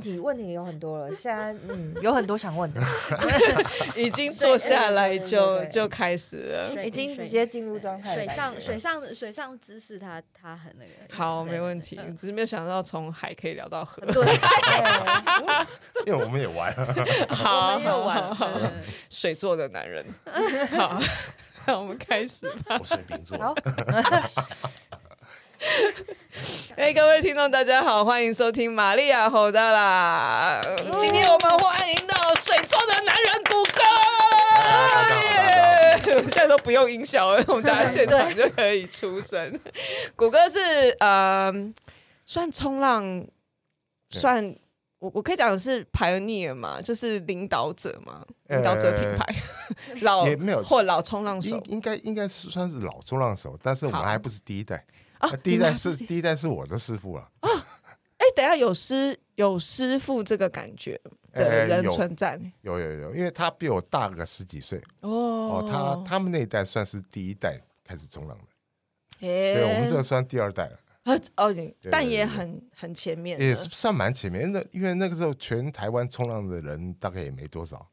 问题问题有很多了，现在嗯 有很多想问的，已经坐下来就就开始了，已经直接进入状态。水上水上水上知识，他他很那个。好，没问题，只是没有想到从海可以聊到河。对，因为我们也玩，好，我们也玩水做的男人。好，那我们开始吧。我水瓶座。哎、欸，各位听众，大家好，欢迎收听玛利亚吼的啦。今天我们欢迎到水中的男人谷歌。我现在都不用音效了，我们大家现场就可以出声。谷歌是呃，算冲浪，算我我可以讲的是 pioneer 嘛，就是领导者嘛，领导者品牌，欸、老也没有或老冲浪手，应该应该是算是老冲浪手，但是我们还不是第一代。啊，第一代是第一代是我的师傅了啊！哎，等下有师有师傅这个感觉的人存在，有有有，因为他比我大个十几岁哦。哦，他他们那一代算是第一代开始冲浪的，对，我们这算第二代了哦，但也很很前面，也算蛮前面的，因为那个时候全台湾冲浪的人大概也没多少，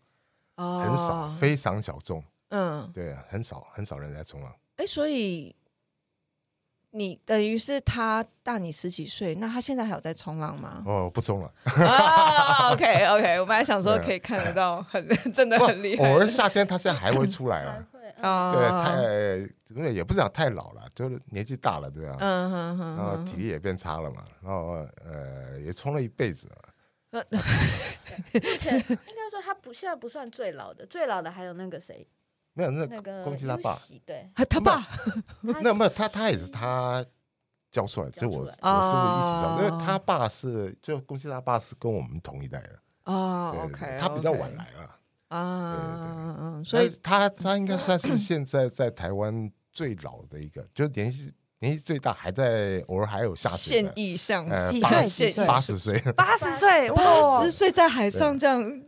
哦，很少，非常小众，嗯，对，很少很少人在冲浪，哎，所以。你等于是他大你十几岁，那他现在还有在冲浪吗？哦，不冲了。啊，OK OK，我本来想说可以看得到，很真的很厉害。偶尔夏天他现在还会出来了。啊，对，太怎么也不是讲太老了，就是年纪大了，对啊？嗯哼哼。然后体力也变差了嘛，然后呃也冲了一辈子了。目前应该说他不现在不算最老的，最老的还有那个谁？没有，那个恭喜他爸，对，他爸，那没有他，他也是他教出来，就我我是不是一起教？因为他爸是，就恭喜他爸是跟我们同一代的哦，OK，他比较晚来了啊，所以他他应该算是现在在台湾最老的一个，就是年纪年纪最大，还在偶尔还有下水现役上几岁？几岁？八十岁，八十岁，八十岁在海上这样。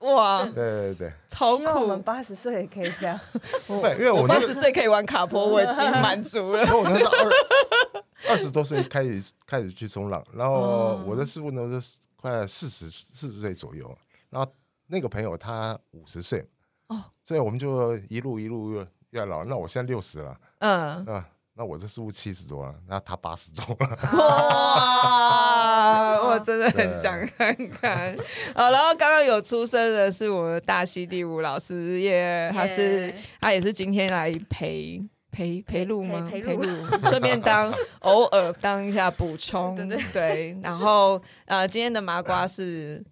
哇，对对对，超酷！我们八十岁也可以这样，对，因为我八十岁可以玩卡坡，我已经满足了。我那时候二二十多岁开始开始去冲浪，然后我的师傅呢是快四十四十岁左右，然后那个朋友他五十岁，哦，所以我们就一路一路越越老。那我现在六十了，嗯嗯。那我这师傅七十多了，那他八十多了。哇，我真的很想看看。好，然后刚刚有出声的是我的大溪地武老师耶，他是他也是今天来陪陪陪录吗？陪录，顺便当偶尔当一下补充。对对对。然后呃，今天的麻瓜是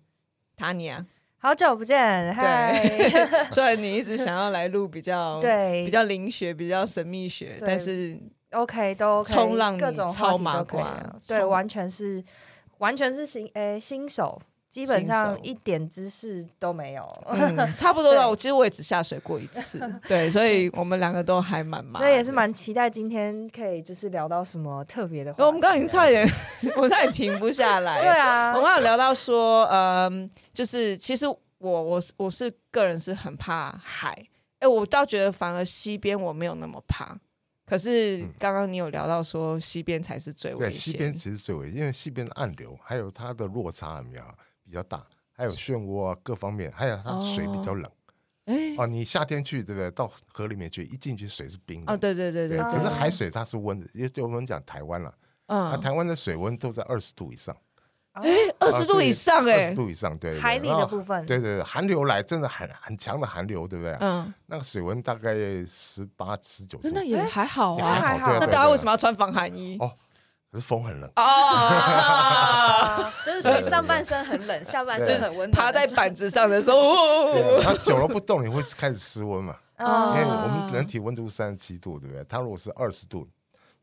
塔尼亚。好久不见，嗨！虽然你一直想要来录比较 对比较灵学、比较神秘学，但是。OK，都冲浪各种超麻瓜，对，完全是完全是新诶新手，基本上一点知识都没有，差不多了。我其实我也只下水过一次，对，所以我们两个都还蛮忙，所以也是蛮期待今天可以就是聊到什么特别的话。我们刚刚已经差点，我差点停不下来。对啊，我们刚刚有聊到说，嗯，就是其实我我我是个人是很怕海，哎，我倒觉得反而西边我没有那么怕。可是刚刚你有聊到说西边才是最危险，对，西边其实最危险，因为西边的暗流还有它的落差比较比较大，还有漩涡啊各方面，还有它水比较冷。哎、哦，哦，你夏天去对不对？到河里面去，一进去水是冰的。哦，对对对对，可是海水它是温的，因为就我们讲台湾了，嗯，啊，台湾的水温都在二十度以上。哎，二十度以上哎，二十度以上，对，海里的部分，对对对，寒流来真的很很强的寒流，对不对？嗯，那个水温大概十八十九度，那也还好啊，还好。那大家为什么要穿防寒衣？哦，可是风很冷哦，就是所以上半身很冷，下半身很温。趴在板子上的时候，它久了不动，你会开始失温嘛？因为我们人体温度三十七度，对不对？它如果是二十度，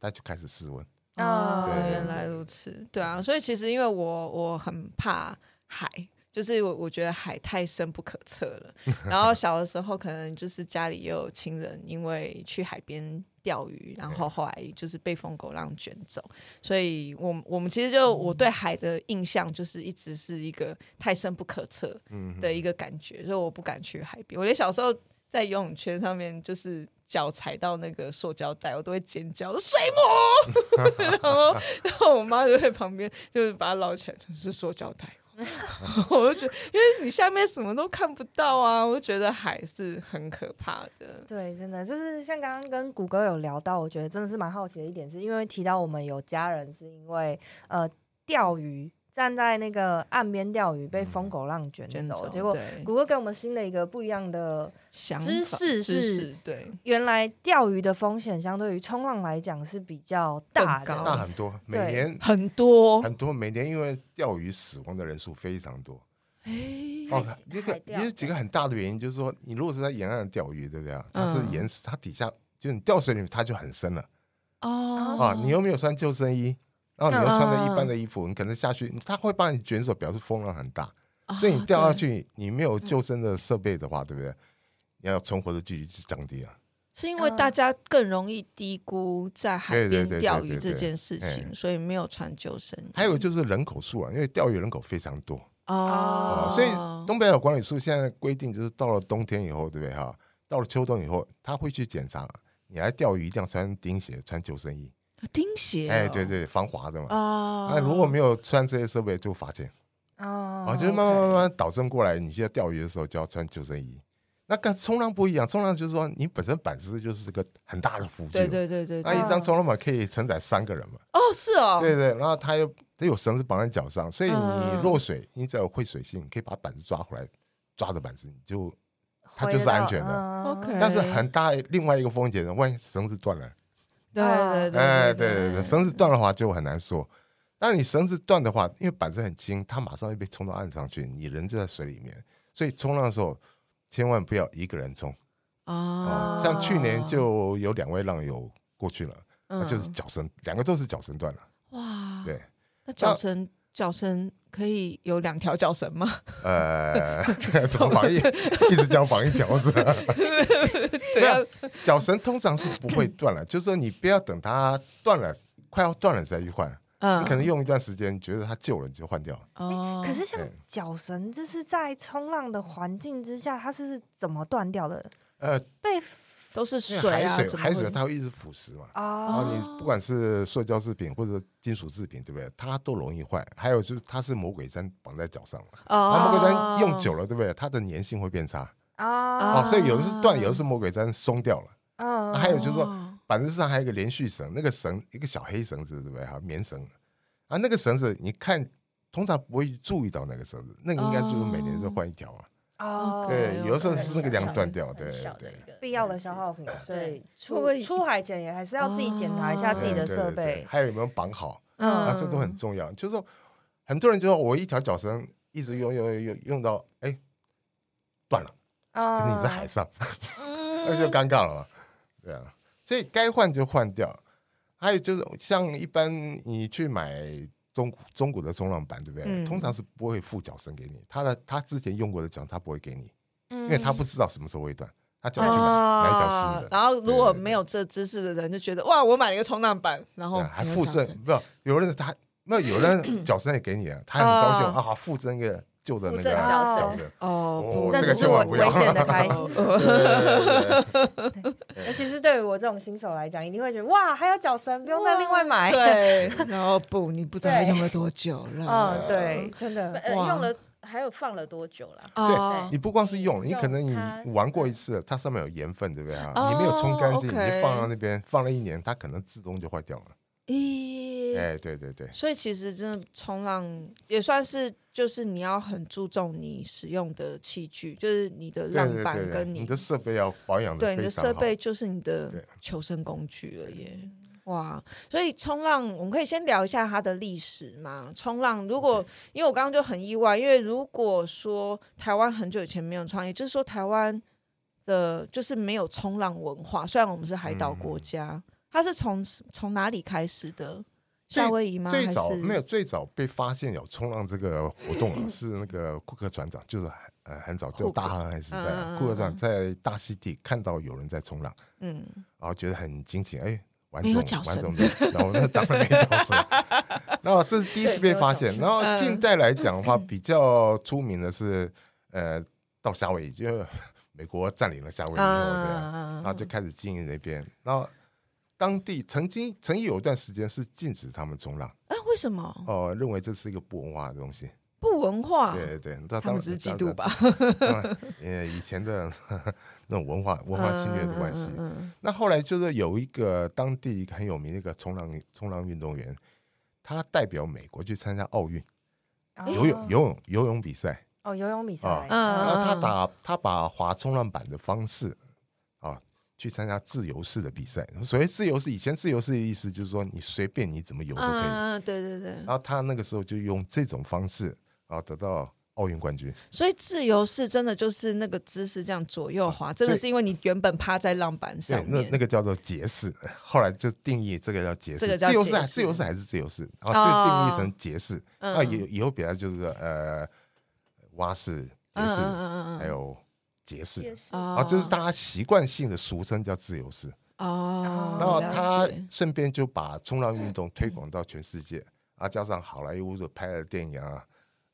它就开始失温。哦，原来如此，对啊，所以其实因为我我很怕海，就是我我觉得海太深不可测了。然后小的时候可能就是家里也有亲人因为去海边钓鱼，然后后来就是被疯狗浪卷走，所以我我们其实就我对海的印象就是一直是一个太深不可测的一个感觉，所以我不敢去海边。我连小时候在游泳圈上面就是。脚踩到那个塑胶袋，我都会尖叫，水母。然后，然后我妈就在旁边，就是把它捞起来，就是塑胶袋。我就觉得，因为你下面什么都看不到啊，我就觉得海是很可怕的。对，真的就是像刚刚跟谷歌有聊到，我觉得真的是蛮好奇的一点，是因为提到我们有家人是因为呃钓鱼。站在那个岸边钓鱼，被疯狗浪卷走，嗯、走结果谷歌给我们新的一个不一样的知识是，对，原来钓鱼的风险相对于冲浪来讲是比较大的，大很多，每年很多很多，每年因为钓鱼死亡的人数非常多。哎，哦，一个也有几个很大的原因，就是说你如果是在沿岸钓鱼，对不对啊？它是岩石，它底下就你掉水里面，它就很深了。哦，啊，你又没有穿救生衣。然后你又穿着一般的衣服，你可能下去，他会帮你卷走，表示风浪很大，所以你掉下去，你没有救生的设备的话，对不对？你要存活的几率就降低了。是因为大家更容易低估在海边钓鱼这件事情，所以没有穿救生衣。还有就是人口数啊，因为钓鱼人口非常多哦，所以东北角管理处现在规定就是到了冬天以后，对不对哈？到了秋冬以后，他会去检查，你来钓鱼一定要穿钉鞋、穿救生衣。钉鞋，哎，对对，防滑的嘛。啊，那如果没有穿这些设备，就罚钱。哦，啊，就是慢慢慢慢导正过来，你现在钓鱼的时候就要穿救生衣。那跟冲浪不一样，冲浪就是说你本身板子就是个很大的浮具。对对对对。那一张冲浪板可以承载三个人嘛？哦，是哦。对对，然后它又它有绳子绑在脚上，所以你落水，你只要有会水性，你可以把板子抓回来，抓着板子，你就它就是安全的。OK。但是很大另外一个风险呢，万一绳子断了。对对对，哎，对对对，绳子断的话就很难说。但你绳子断的话，因为板子很轻，它马上会被冲到岸上去，你人就在水里面。所以冲浪的时候，千万不要一个人冲。哦。像去年就有两位浪友过去了，那就是脚绳，两个都是脚绳断了。哇。对。那脚绳脚绳可以有两条脚绳吗？呃，怎么绑一 一直讲绑一条是吧？没有，脚绳通常是不会断了，就是说你不要等它断了，快要断了再去换。嗯，你可能用一段时间，觉得它旧了，你就换掉。哦，可是像脚绳，就是在冲浪的环境之下，它是怎么断掉的？呃，被。都是水啊，海水，海水它会一直腐蚀嘛。然后你不管是塑胶制品或者金属制品，对不对？它都容易坏。还有就是它是魔鬼毡绑在脚上嘛。魔鬼毡用久了，对不对？它的粘性会变差。哦。所以有的是断，有的是魔鬼毡松掉了。哦。还有就是说，板子上还有一个连续绳，那个绳一个小黑绳子，对不对？哈，棉绳。啊，那个绳子你看，通常不会注意到那个绳子，那个应该是每年都换一条啊。哦，对，有的时候是那个梁断掉，对对，必要的消耗品，所以出出海前也还是要自己检查一下自己的设备，还有有没有绑好，啊，这都很重要。就是说，很多人就说我一条脚绳一直用用用用到哎断了，可是你在海上，那就尴尬了嘛，对啊，所以该换就换掉。还有就是像一般你去买。中古中古的冲浪板对不对？嗯、通常是不会附脚绳给你，他的他之前用过的脚他不会给你，嗯、因为他不知道什么时候会断，他叫你去买买一条新的。然后如果没有这知识的人就觉得哇，我买了一个冲浪板，然后还附赠，不有人他那有人 脚绳也给你了，他很高兴啊，附赠一个。旧的那个脚绳哦，那只是我危险的开始。尤其是对于我这种新手来讲，一定会觉得哇，还有脚绳，不用再另外买。对，然后不，你不知道用了多久了。嗯，对，真的，用了还有放了多久了？对，你不光是用，你可能你玩过一次，它上面有盐分，对不对啊？你没有冲干净，你放到那边放了一年，它可能自动就坏掉了。咦，哎，对对对，所以其实真的冲浪也算是，就是你要很注重你使用的器具，就是你的浪板跟你的设备要保养的。对，你的设备就是你的求生工具了耶。哇，所以冲浪我们可以先聊一下它的历史嘛。冲浪如果因为我刚刚就很意外，因为如果说台湾很久以前没有创业，就是说台湾的就是没有冲浪文化，虽然我们是海岛国家。它是从从哪里开始的？夏威夷吗？最早没有，最早被发现有冲浪这个活动啊是那个库克船长，就是呃很早就大航海时代，库克船长在大溪地看到有人在冲浪，嗯，然后觉得很惊奇，哎，玩种玩种的，然后那当然没脚绳，然后这是第一次被发现。然后近代来讲的话，比较出名的是呃到夏威夷，就 美国占领了夏威夷以后，对，然后就开始经营那边，然后。当地曾经曾经有一段时间是禁止他们冲浪，哎，为什么？哦，认为这是一个不文化的东西。不文化，对对他们只是嫉妒吧？呃，以前的 那种文化文化侵略的关系。嗯嗯嗯、那后来就是有一个当地一个很有名的一个冲浪冲浪运动员，他代表美国去参加奥运、哦、游泳游泳游泳比赛。哦，游泳比赛。哦、然后他打他把划冲浪板的方式啊、哦，去参加自由式的比赛。所谓自由式，以前自由式的意思就是说你随便你怎么游都可以。嗯，对对对。然后他那个时候就用这种方式，然后得到奥运冠军。所以自由式真的就是那个姿势这样左右滑，真的是因为你原本趴在浪板上面。那那个叫做节式，后来就定义这个叫节式。这个叫自由式，自由式还是自由式，然后就定义成节式。那以以后比较就是呃蛙式。蝶式，还有捷式，啊，就是大家习惯性的俗称叫自由式。哦，然后他顺便就把冲浪运动推广到全世界，啊，加上好莱坞的拍的电影啊，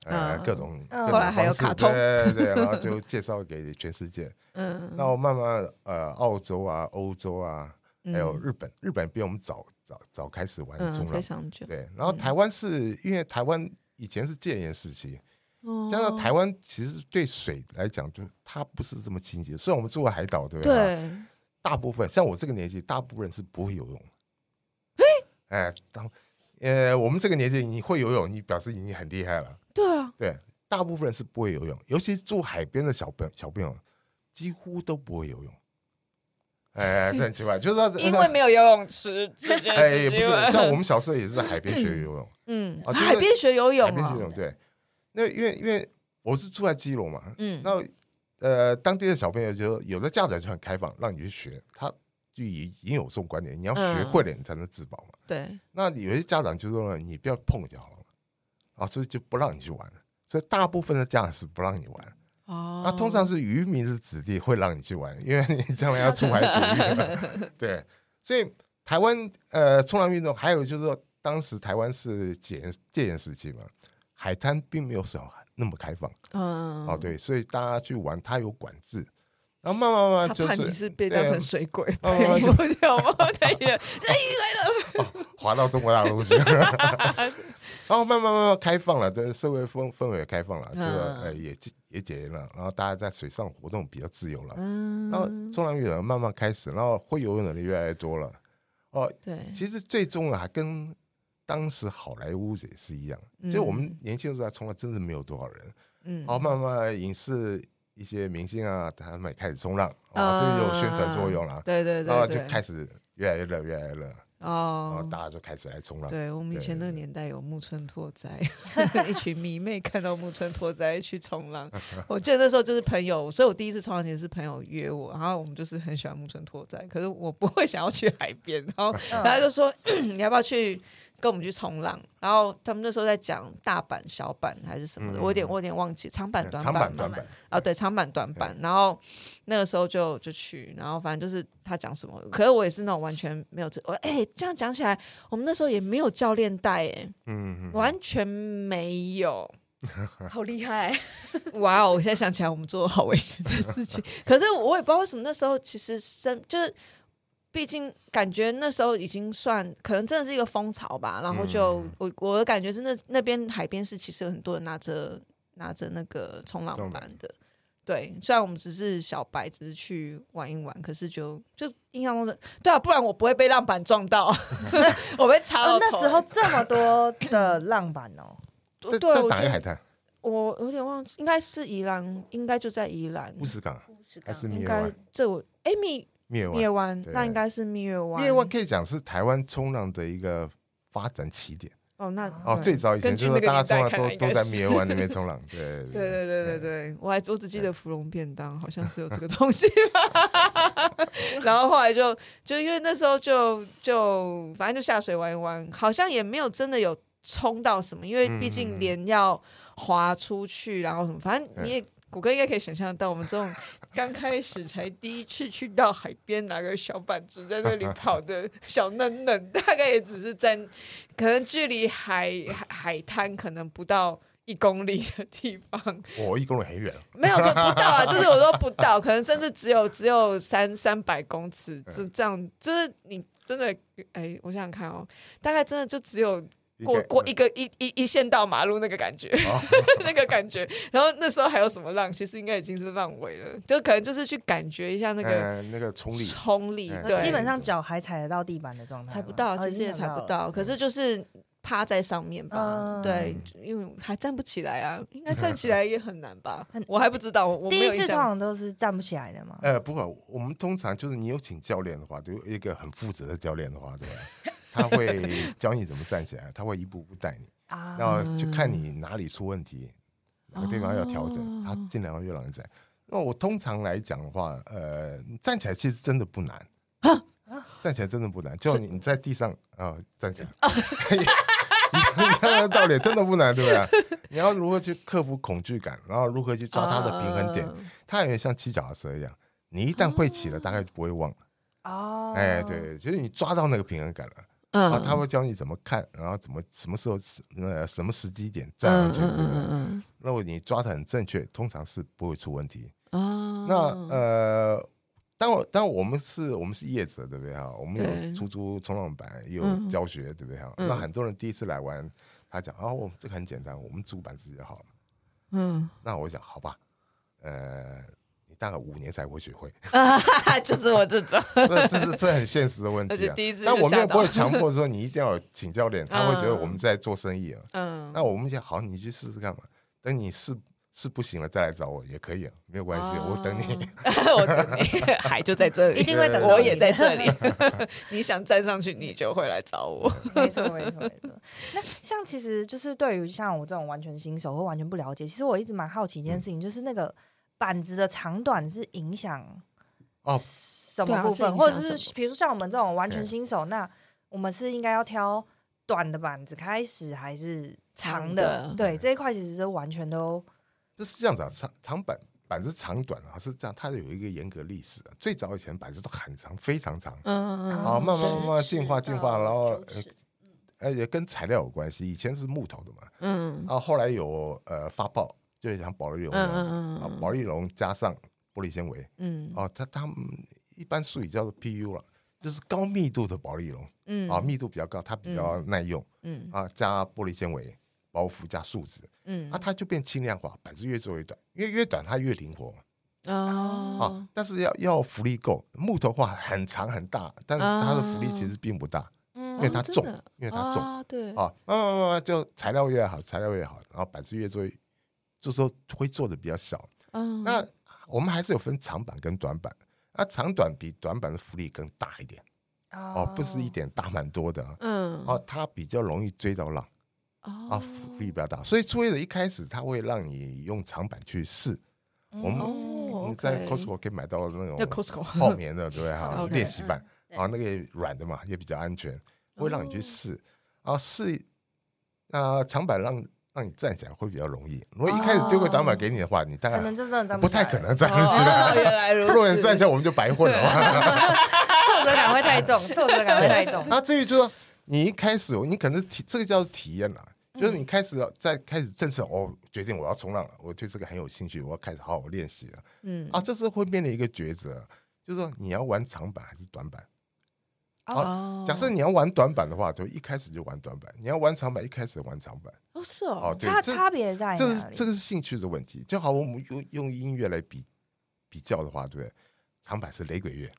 呃，各种，后来还有卡通，对对，然后就介绍给全世界。嗯，然后慢慢呃，澳洲啊，欧洲啊，还有日本，日本比我们早早早开始玩冲浪，非常久。对，然后台湾是因为台湾以前是戒严时期。加上台湾其实对水来讲，就它不是这么清洁。虽然我们住过海岛，对不对？对。大部分像我这个年纪，大部分人是不会游泳。嘿哎，当呃我们这个年纪，你会游泳，你表示已经很厉害了。对啊。对，大部分人是不会游泳，尤其住海边的小朋小朋友，几乎都不会游泳。哎，这很奇怪，就是说因为没有游泳池。哎，也不是，像我们小时候也是在海边学游泳。嗯。啊，海边学游泳。海边学游泳，对。那因为因为我是住在基隆嘛，嗯，那呃当地的小朋友就有的家长就很开放，让你去学，他就已已经有这种观点，你要学会了你才能自保嘛。对。那有些家长就说你不要碰就好了，啊，所以就不让你去玩。所以大部分的家长是不让你玩。哦。那通常是渔民的子弟会让你去玩，因为你将来要出海捕鱼。对。所以台湾呃冲浪运动还有就是说，当时台湾是戒严戒严时期嘛。海滩并没有什么那么开放，嗯，哦对，所以大家去玩，它有管制，然后慢慢慢慢就是，你是被当成水鬼，慢慢就掉吗？太远，哎来了，滑到中国大陆去，然后慢慢慢慢开放了，这社会氛氛围也开放了，这个呃也也解严了，然后大家在水上活动比较自由了，嗯，然后冲浪运动慢慢开始，然后会游泳的人越来越多了，哦，对，其实最终啊跟。当时好莱坞也是一样，嗯、就我们年轻的时候冲浪，真的没有多少人。嗯，然后慢慢影视一些明星啊，他们也开始冲浪，啊，这个有宣传作用了。对对对，然后就开始越来越热，越来越热。哦，然后大家就开始来冲浪。对，我们以前那个年代有木村拓哉，一群迷妹看到木村拓哉去冲浪。我记得那时候就是朋友，所以我第一次冲浪前是朋友约我，然后我们就是很喜欢木村拓哉，可是我不会想要去海边，然后 大家就说 你要不要去？跟我们去冲浪，然后他们那时候在讲大板、小板还是什么的，嗯、我有点我有点忘记，长板、短板嘛。长板啊，对，长板、短板。然后那个时候就就去，然后反正就是他讲什么，可是我也是那种完全没有这，我哎这样讲起来，我们那时候也没有教练带，哎，嗯，完全没有，好厉害，哇哦！我现在想起来，我们做的好危险的事情，可是我也不知道为什么那时候其实真就是。毕竟感觉那时候已经算可能真的是一个风潮吧，然后就我我的感觉是那那边海边是其实有很多人拿着拿着那个冲浪板的，对，虽然我们只是小白，只是去玩一玩，可是就就印象中的对啊，不然我不会被浪板撞到，我被插到头。那时候这么多的浪板哦，对，在哪个海滩？我有点忘记，应该是宜兰，应该就在宜兰乌石港，还是应该这我哎米。灭湾，那应该是灭湾。灭湾可以讲是台湾冲浪的一个发展起点。哦，那哦，最早以前就是大家冲浪都都在灭湾那边冲浪。对 对对对对对，我还我只记得芙蓉便当好像是有这个东西。然后后来就就因为那时候就就反正就下水玩一玩，好像也没有真的有冲到什么，因为毕竟连要滑出去，然后什么，反正你也。谷歌应该可以想象到，我们这种刚开始才第一次去到海边，拿个小板子在那里跑的小嫩嫩，大概也只是在可能距离海海滩可能不到一公里的地方。哦，一公里很远。没有，就不到啊，就是我说不到，可能甚至只有只有三三百公尺，这这样，就是你真的，哎，我想想看哦，大概真的就只有。过过一个一一一线道马路那个感觉，哦、那个感觉。然后那时候还有什么浪？其实应该已经是浪尾了，就可能就是去感觉一下那个、呃、那个冲力，冲力。嗯、对，基本上脚还踩得到地板的状态，踩不到，其实也踩不到。可是就是趴在上面吧，嗯、对，因为还站不起来啊，应该站起来也很难吧？我还不知道，我第一次通常都是站不起来的嘛。呃，不过我们通常就是你有请教练的话，就一个很负责的教练的话，对吧？他会教你怎么站起来，他会一步步带你，然后就看你哪里出问题，哪个地方要调整，他尽量要越让你站。那我通常来讲的话，呃，站起来其实真的不难，站起来真的不难，就你在地上啊站起来，你看道理真的不难，对不对？你要如何去克服恐惧感，然后如何去抓它的平衡点，它有点像七脚踏车一样，你一旦会起了，大概就不会忘了。哦，哎，对，其实你抓到那个平衡感了。嗯，他会教你怎么看，然后怎么什么时候呃什么时机点站上去，对不对？那如果你抓的很正确，通常是不会出问题。哦，那呃，当我当我们是我们是业者，对不对哈？我们有出租冲浪板，也有教学，对不对哈？那很多人第一次来玩，他讲哦，这个很简单，我们租板子就好了。嗯，那我想好吧，呃。大概五年才会学会，就是我这种，这这是这很现实的问题啊。但我们也不会强迫说你一定要请教练，他会觉得我们在做生意啊。嗯，那我们讲好，你去试试看嘛。等你试试不行了再来找我也可以啊，没有关系，我等你。我等你，海就在这里，一定会等。我也在这里。你想站上去，你就会来找我。没错，没错，没错。那像其实就是对于像我这种完全新手或完全不了解，其实我一直蛮好奇一件事情，就是那个。板子的长短是影响哦什么部分，或者是比如说像我们这种完全新手，那我们是应该要挑短的板子开始，还是长的？对，这一块其实是完全都这是这样子啊，长长板板子长短啊是这样，它有一个严格历史的。最早以前板子都很长，非常长，嗯嗯嗯，啊，慢慢慢慢进化进化，然后呃也跟材料有关系，以前是木头的嘛，嗯，然后后来有呃发泡。就是像保丽龙，嗯嗯嗯，保丽龙加上玻璃纤维，嗯，哦，它它一般术语叫做 PU 了，就是高密度的保丽龙，嗯，啊，密度比较高，它比较耐用，嗯，啊，加玻璃纤维包覆加树脂，嗯，啊，它就变轻量化，板子越做越短，越越短它越灵活，哦，啊，但是要要浮力够，木头话很长很大，但是它的浮力其实并不大，嗯，因为它重，因为它重，对，啊，慢慢慢慢就材料越好，材料越好，然后板子越做越。就是说会做的比较小，嗯，那我们还是有分长板跟短板，那长短比短板的浮力更大一点，哦，不是一点大蛮多的，嗯，哦，它比较容易追到浪，啊，浮力比较大，所以初学者一开始他会让你用长板去试，我们我们在 Costco 可以买到那种泡棉的，对不对哈？练习板，啊，那个软的嘛，也比较安全，会让你去试，然后试，那长板让。让你站起来会比较容易。如果一开始丢个短板给你的话，你大概可能就站不太可能站得起来。原来如 果你站起来，我们就白混了。挫折感会太重，挫折感会太重。那至于就说你一开始，你可能体这个叫做体验了，就是你开始在开始正式哦，决定我要冲浪了，我对这个很有兴趣，我要开始好好练习了。嗯啊，这是会面临一个抉择，就是说你要玩长板还是短板。好，假设你要玩短板的话，就一开始就玩短板；你要玩长板，一开始玩长板。哦，是哦，差差别在哪里？这是这个是兴趣的问题。就好，我们用用音乐来比比较的话，对不对？长板是雷鬼乐，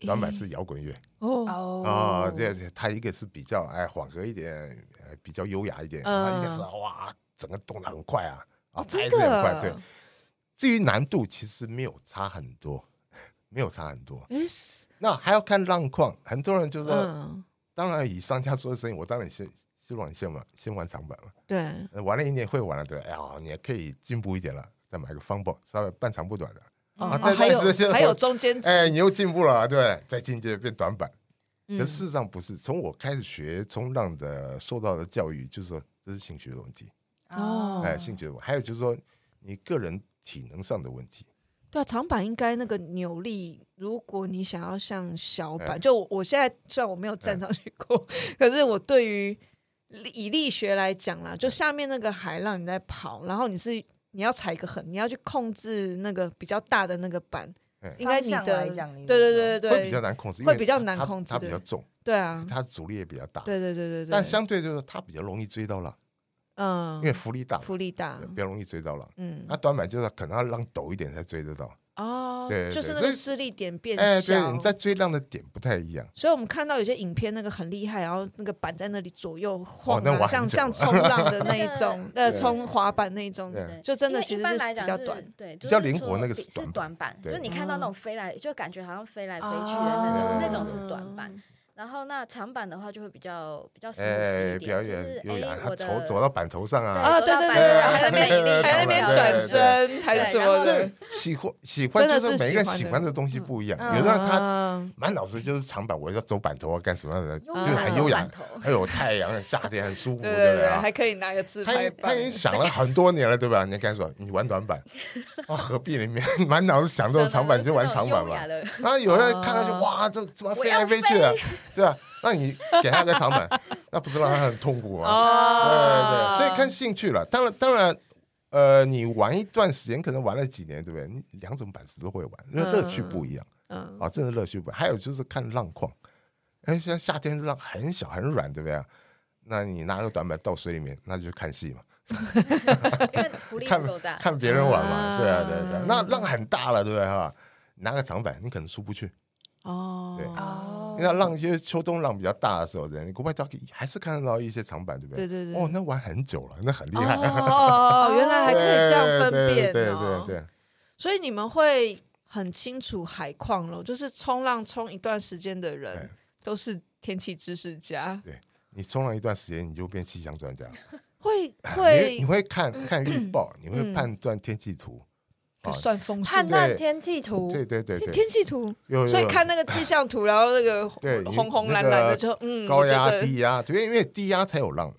短板是摇滚乐。哦啊，这它一个是比较哎缓和一点，比较优雅一点；它一个是哇，整个动得很快啊，啊，拍子很快。对，至于难度，其实没有差很多，没有差很多。那还要看浪况，很多人就说，嗯、当然以商家做的生意，我当然先希望你先玩先玩长板嘛。对，玩了一年会玩了，对，哎呀，你也可以进步一点了，再买个方宝，稍微半长不短的。哦、啊，还有还有中间，哎，你又进步了，对，再进阶变短板。嗯、可事实上不是，从我开始学冲浪的，受到的教育就是说，这是兴趣的问题。哦，哎，兴趣的问题，还有就是说，你个人体能上的问题。对啊，长板应该那个扭力，如果你想要像小板，就我，我现在虽然我没有站上去过，可是我对于以力学来讲啦，就下面那个海浪你在跑，然后你是你要踩一个横，你要去控制那个比较大的那个板，应该你方向的来讲你对对对对会比较对，难控制，因为会比较难它控制。它比较重，对啊，它阻力也比较大。对对对对对，但相对就是它比较容易追到浪，嗯，因为浮力大，浮力大。对，比较容易追到浪。嗯。那，短板就是可能要浪陡一点才追得到。哦，对对就是那个视力点变哎，对，小。你，在追浪的点不太一样。所以我们看到有些影片那个很厉害，然后那个板在那里左右晃啊，哦像像冲浪的那一种，呃，对。冲滑板那一种，对。对就真的一般其实是来讲比较短，对，比较就是灵活那个是短短板，就是你看到那种飞来，就感觉好像飞来飞去的哦那种，对那种是短板。然后那长板的话就会比较比较 smooth 哎，一比较点，就是优雅，哎，它我的走走到板头上啊。啊，对对对，还在那边还在那边转身，还是什么喜欢喜欢就是是每个人喜欢的东西不一样，嗯有的人他嗯满脑子就是长板，我要走板头啊，干什么的，就是很优雅还有太阳，夏天很舒服，对对对，对不对啊？还可以拿个自拍他他板已，经想了很多年了，对吧？你刚才说你玩短板，啊，何必你满 满脑子想这种长板，你就玩长板嘛。的，然后有人看到就哇，这怎么飞来飞去的，对啊？那你给他个长板，那不是让他很痛苦吗？对对对，所以看兴趣了。当然当然，呃，你玩一段时间，可能玩了几年，对不对？你两种板子都会玩，因为乐趣不一样嗯，啊，真的乐趣不一样。还有就是看浪况，哎，像夏天浪很小很软，对不对？那你拿个短板到水里面，那就看戏嘛。因为浮力不看够大，看别人玩嘛，啊对啊，对啊对啊。那浪很大了，对不对哈？拿个长板，你可能出不去，哦，对。哦。因为浪，因为秋冬浪比较大的时候，对，你国外照还是看得到一些长板，对不对？对对对，哦，那玩很久了，那很厉害。哦 原来还可以这样分辨对对哦对。对，所以你们会很清楚海况喽，就是冲浪冲一段时间的人哎都是天气知识家，对你冲浪一段时间，你就变气象专家。会你会你会看看预报，你会判断天气图，啊算风速，判断天气图，对对对对，天气图，有有。所以看那个气象图，然后那个红红蓝蓝那个的就嗯，高压我觉得。低压，对，因为低压才有浪，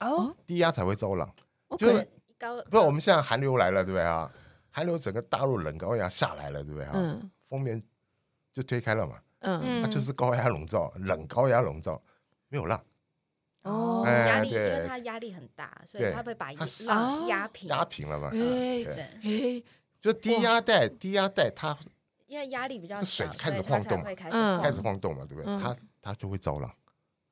哦，低压才会造浪。就是高不是我们现在寒流来了，对不对啊？寒流整个大陆冷高压下来了，对不对啊？嗯。封面就推开了嘛，嗯。它就是高压笼罩，冷高压笼罩，没有浪，哦，哎压力，因对为它压力很大，所以它会把浪压平。压平了嘛。哎对，就低压带，低压带它因为压力比较水小，开始所以它才晃动会开始嗯开始晃动嘛，对不对？嗯它它就会招浪。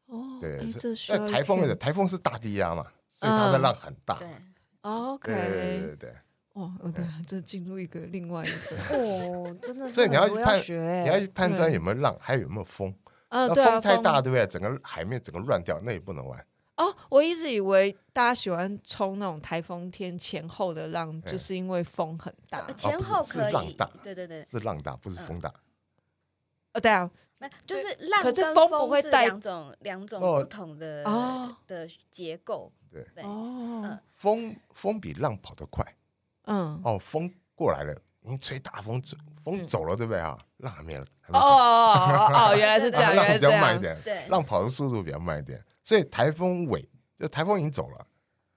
哦，对哎，是这需要那台风的的台风是大低压嘛，所以它的浪很大。对，哦对对对，OK，对对，哦，我的这进入一个另外一个，哦，真的是所以你要去判学欸，你要去判断有没有浪，还有有没有风。嗯，那对啊，风太大，对不对？整个海面整个乱掉，那也不能玩。哦，我一直以为大家喜欢冲那种台风天前后的浪，哎就是因为风很大呃。前后是可以浪大，对对对，是浪大，不是风大。呃，对啊，没就是浪可跟是风不会是带两种两种哦不同的哦的结构，对，对，哦，风风比浪跑得快。嗯，哦，风过来了，你吹大风，风走了，对不对啊？浪还没了，还没哦走哦哦哦，原来是这样，浪比较来是这样。慢一点，对，浪跑的速度比较慢一点，所以台风尾就台风已经走了，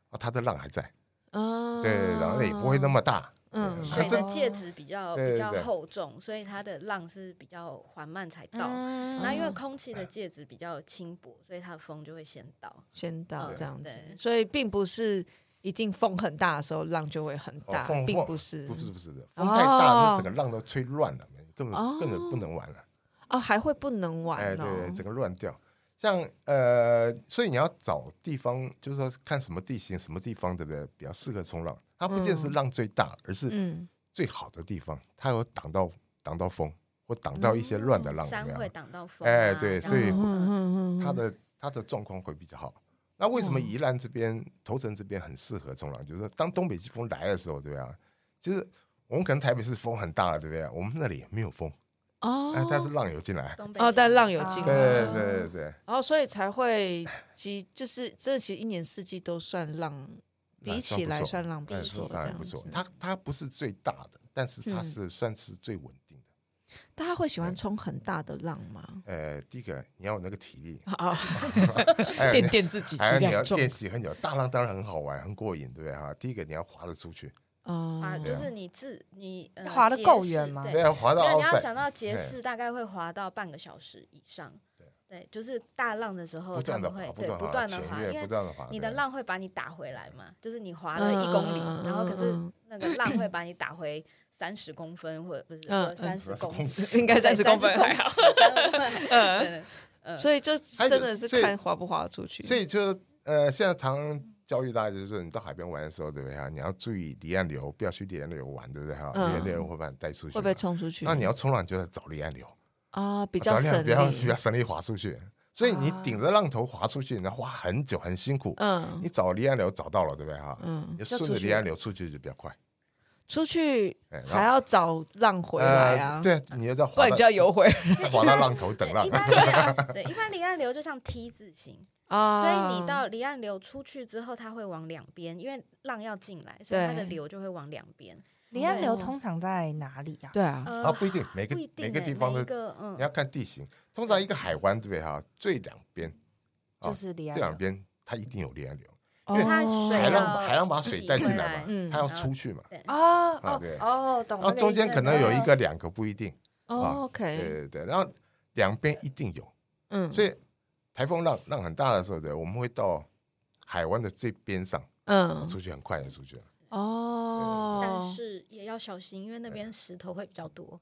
啊，它的浪还在，嗯，对，然后也不会那么大，嗯对水这的介质比较对对比较厚重，所以它的浪是比较缓慢才到。嗯。那因为空气的介质比较轻薄，所以它的风就会先到。先到嗯这样子。对，所以并不是一定风很大的时候浪就会很大并不是，不是不是的，风太大，哦那整个浪都吹乱了，根哦。本根本不能玩了，哦，还会不能哎，玩对，哦，整个乱掉。像呃，所以你要找地方，就是说看什么地形、什么地方，对不对？比较适合冲浪。它不见是浪最大，而是嗯，最好的地方，它有挡到挡到风，或挡到一些乱的浪，有没有山会挡到风啊，哎对所以它的它的状况会比较好。那为什么哦宜兰这边、头城这边很适合冲浪？就是说当东北季风来的时候，对不对啊？其实我们可能台北是风很大了，对不对？我们那里没有风，哦哎，但是浪有进来。哦，但浪有进来对来，对对对，然后所以才会几，就是这其实一年四季都算浪，比起来算浪比哎，较说上还不错这样子。它它不是最大的，但是它嗯是算是最稳定的。大家会喜欢冲很大的浪吗？呃，第一个你要有那个体力，啊，垫垫自己还有你要练习很久。大浪当然很好玩，很过瘾，对不对哈？第一个你要划得出去，哦，啊，就是你自你呃滑得够远吗？对滑到你要想到捷式大概会滑到半个小时以上，对，就是大浪的时候不断的他们会对不不断的滑，因为不断的滑，你的浪会把你打回来嘛，就是你滑了一公里，嗯然后可是嗯那个浪会把你打回三十公分或者不是嗯三十公嗯尺，应该三十公分还好，30公尺嗯，嗯。所以就真的是看滑不滑得出去。所以就呃，现在常教育大家就是说，你到海边玩的时候，对不对哈？你要注意离岸流，不要去离岸流玩，对不对哈？嗯离岸流会把你带出去，会被。冲出去？那你要冲浪，你就要找离岸流，啊，比较省力比较力比较省力划出去。所以你顶着浪头划出去，你要花很久，很辛苦。嗯你找离岸流找到了，对不对哈？嗯顺着离岸流出去就比较快。出去还要找浪回来啊，呃，对，你要在不然滑到你就要游回来滑到浪头等浪对 一般离岸流就像 T 字形，啊。所以你到离岸流出去之后，它会往两边，因为浪要进来，所以它的流就会往两边。离岸流通常在哪里啊？对啊，呃啊，不一定，每个每个欸地方的你要看地形。通常一个海湾，对不对哈？最两边啊就是离岸两边它一定有离岸流，因为它水海要浪海浪把水带进来嘛，嗯它要出去嘛。对哦对哦，懂了。然后中间可能有一个、两个不一定，哦对，OK，对对。然后两边一定有，嗯，所以台风浪浪很大的时候，对，我们会到海湾的最边上嗯，出去，很快就出去。了。哦，但是也要小心，因为那边石头会比较多。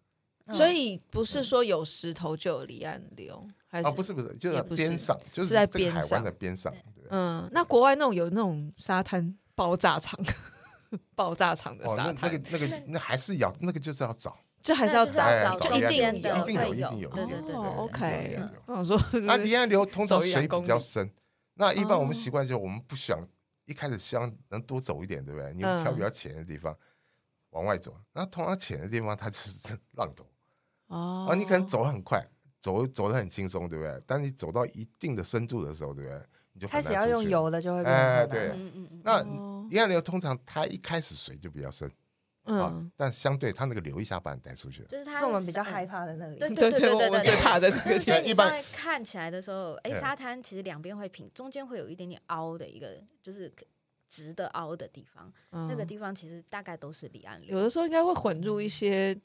所以不是说有石头就有离岸流，还是？啊，不是不是，就是边上，就是是在这个海湾边上的边上，对。嗯，那国外那种有那种沙滩爆炸场，爆炸场的哦，沙滩，那那个那个那还是要那个就是要找，就还是要找，找就一定的一定有，一定有，一定有对对对，OK。我想说，那，离岸流通常水比较深，那一般我们哦习惯就我们不想一开始希望能多走一点，对不对？你挑比较浅的地方往外走，那通常浅的地方它就是浪头，哦啊，你可能走很快，走走的很轻松，对不对？但你走到一定的深度的时候，对不对？你就开始要用出去。游的就会哎对很难嗯嗯嗯。那哦离岸流通常它一开始水就比较深啊嗯，，但相对他那个留一下把你带出去。就是他是我们比较害怕的那里。对对对对对最怕的那个所以你一般在看起来的时候，哎，嗯沙滩其实两边会平，中间会有一点点凹的一个，就是直的凹的地方。那个嗯地方其实大概都是离岸流。有的时候应该会混入一些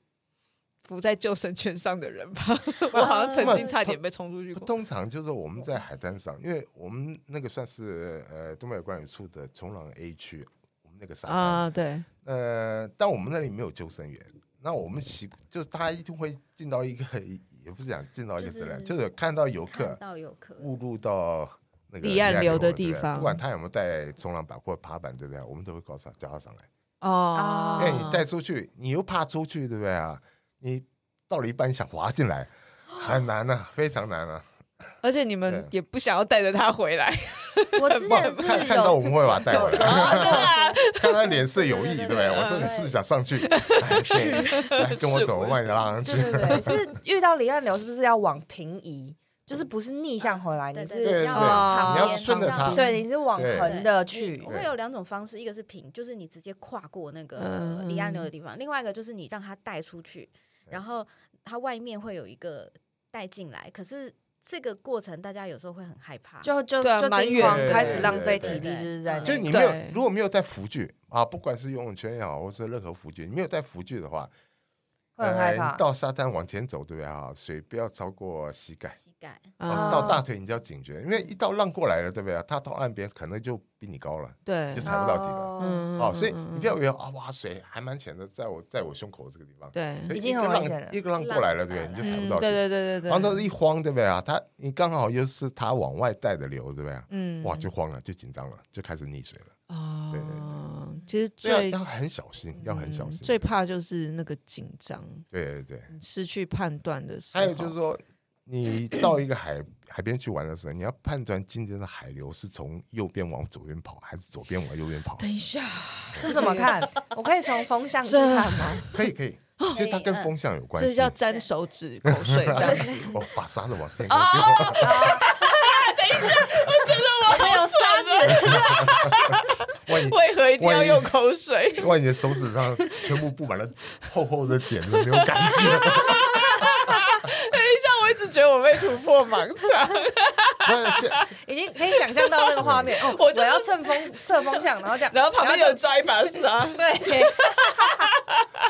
浮在救生圈上的人吧。我好像曾经差点被冲出去过。通常就是我们在海滩上，因为我们那个算是呃东北有关旅处的冲浪 A 区，那个沙滩，啊，对，呃，但我们那里没有救生员，那我们习就是大家一定会进到一个，也不是讲进到一个自然，就是就是看到游客看到游客，误入到那个离岸流的地方不管他有没有带冲浪板或爬板，对不对？我们都会告诉他叫他上来，哦，因为你带出去，你又怕出去，对不对啊？你到了一半你想滑进来，很难啊，非常难啊。而且你们也不想要带着他回来，我之前 是看看到我有们会把他带回来。啊真的啊看他脸色有意，对不对？我说你是不是想上去？哎对，来跟我走，我把你拉上去对。是遇到离岸流是不是要往平移？就是不是逆向回来，你是要你要顺着它对，你是往横的去。会有两种方式，一个是平，就是你直接跨过那个离岸流的地方；另外一个就是你让它带出去，然后它外面会有一个带进来。可是这个过程大家有时候会很害怕，就就就蛮远开始浪费对体力，对就是在就是你没有对，如果没有带浮具啊，不管是游泳圈也好，或是任何浮具，你没有带浮具的话，会很害呃怕。到沙滩往前走，对不对啊？水不要超过膝盖，膝盖。到大腿你就要警觉，因为一到浪过来了，对不对啊？它到岸边可能就比你高了，对就，踩不到底了。哦嗯哦，所以你不要以为啊，哇，水还蛮浅的，在我在我胸口这个地方，对，已经一个浪很危险了一个浪过来了，对不对？你就踩嗯不到底。对对对对对，然后一慌，对不对啊？他你刚好又是他往外带的流，对不对啊？嗯哇，就慌了，就紧张了，就开始溺水了。哦对对，其实最要要很小心，要很小心。嗯最怕就是那个紧张，对对对，失去判断的时候。还有就是说，你到一个海海边去玩的时候，你要判断今天的海流是从右边往左边跑，还是左边往右边跑。等一下，是怎么看？我可以从风向去看吗？可以可以，其实它跟风向有关系。这叫沾手指口水这样子。哦，把沙子往身哦上丢。没有沙子，万一为何一定要用口水？万一你的手指上全部布满了厚厚的茧子，没有感觉。等一下，我一直觉得我我被突破盲肠。已经可以想象到那个画面。哦，我要趁风侧风向，然后这样，然后旁边有抓一把伞。对。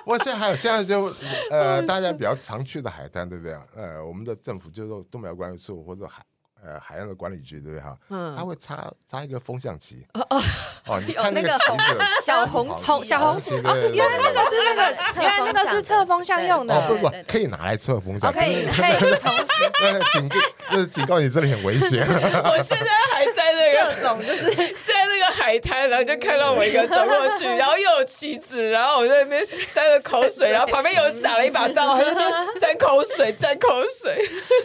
我现在还有现在就呃，大家比较常去的海滩，对不对？呃，我们的政府就是说东北管理处或者海。呃，海洋的管理局对不对哈？嗯，他会插插一个风向旗。哦哦，你看那个小红红小红旗，原来那个是那个，原来那个是测风向用的。不不，可以拿来测风向。可以可以同时。警告，就是警告你这里很危险。我现在还在那个各种，就是在那个海滩，然后就看到我一个走过去，然后又有旗子，然后我在那边沾了口水，然后旁边又撒了一把沙，我在那边沾口水，沾口水。